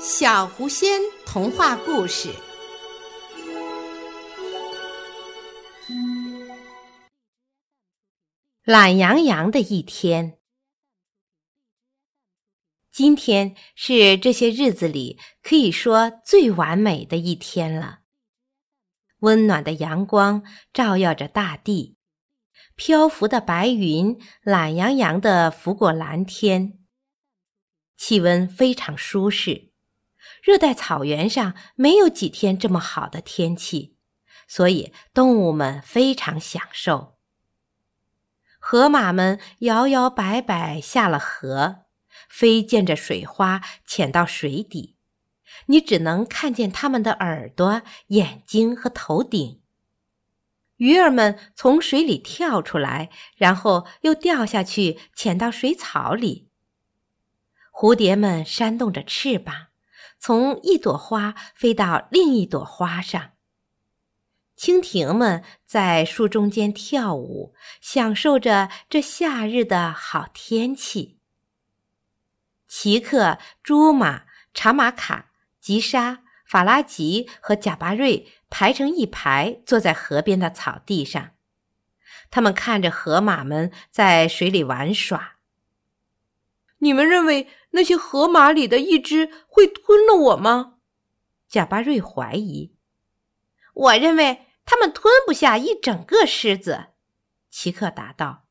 小狐仙童话故事。懒洋洋的一天，今天是这些日子里可以说最完美的一天了。温暖的阳光照耀着大地，漂浮的白云懒洋洋地拂过蓝天，气温非常舒适。热带草原上没有几天这么好的天气，所以动物们非常享受。河马们摇摇摆摆下了河，飞溅着水花潜到水底，你只能看见它们的耳朵、眼睛和头顶。鱼儿们从水里跳出来，然后又掉下去，潜到水草里。蝴蝶们扇动着翅膀。从一朵花飞到另一朵花上，蜻蜓们在树中间跳舞，享受着这夏日的好天气。奇克、朱马、查马卡、吉沙、法拉吉和贾巴瑞排成一排，坐在河边的草地上，他们看着河马们在水里玩耍。你们认为？那些河马里的一只会吞了我吗？贾巴瑞怀疑。我认为他们吞不下一整个狮子，奇克答道。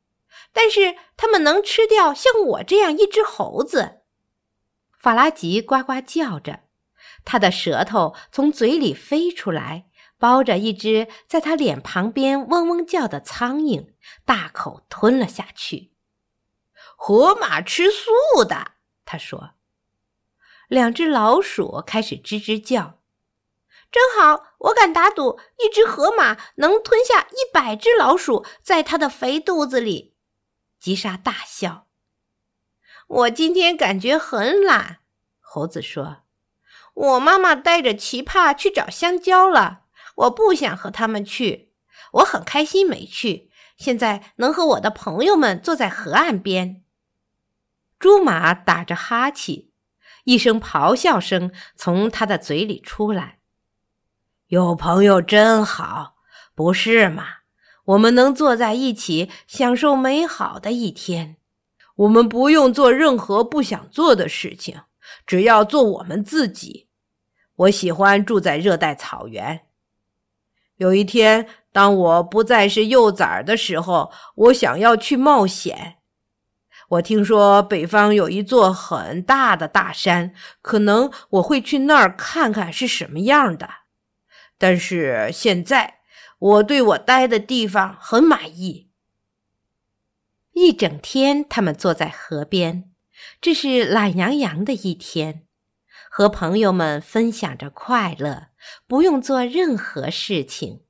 但是他们能吃掉像我这样一只猴子。法拉吉呱呱叫着，他的舌头从嘴里飞出来，包着一只在他脸旁边嗡嗡叫的苍蝇，大口吞了下去。河马吃素的。他说：“两只老鼠开始吱吱叫，真好！我敢打赌，一只河马能吞下一百只老鼠，在它的肥肚子里。”吉莎大笑。我今天感觉很懒，猴子说：“我妈妈带着奇帕去找香蕉了，我不想和他们去。我很开心没去，现在能和我的朋友们坐在河岸边。”猪马打着哈气，一声咆哮声从他的嘴里出来。有朋友真好，不是吗？我们能坐在一起，享受美好的一天。我们不用做任何不想做的事情，只要做我们自己。我喜欢住在热带草原。有一天，当我不再是幼崽的时候，我想要去冒险。我听说北方有一座很大的大山，可能我会去那儿看看是什么样的。但是现在我对我待的地方很满意。一整天，他们坐在河边，这是懒洋洋的一天，和朋友们分享着快乐，不用做任何事情。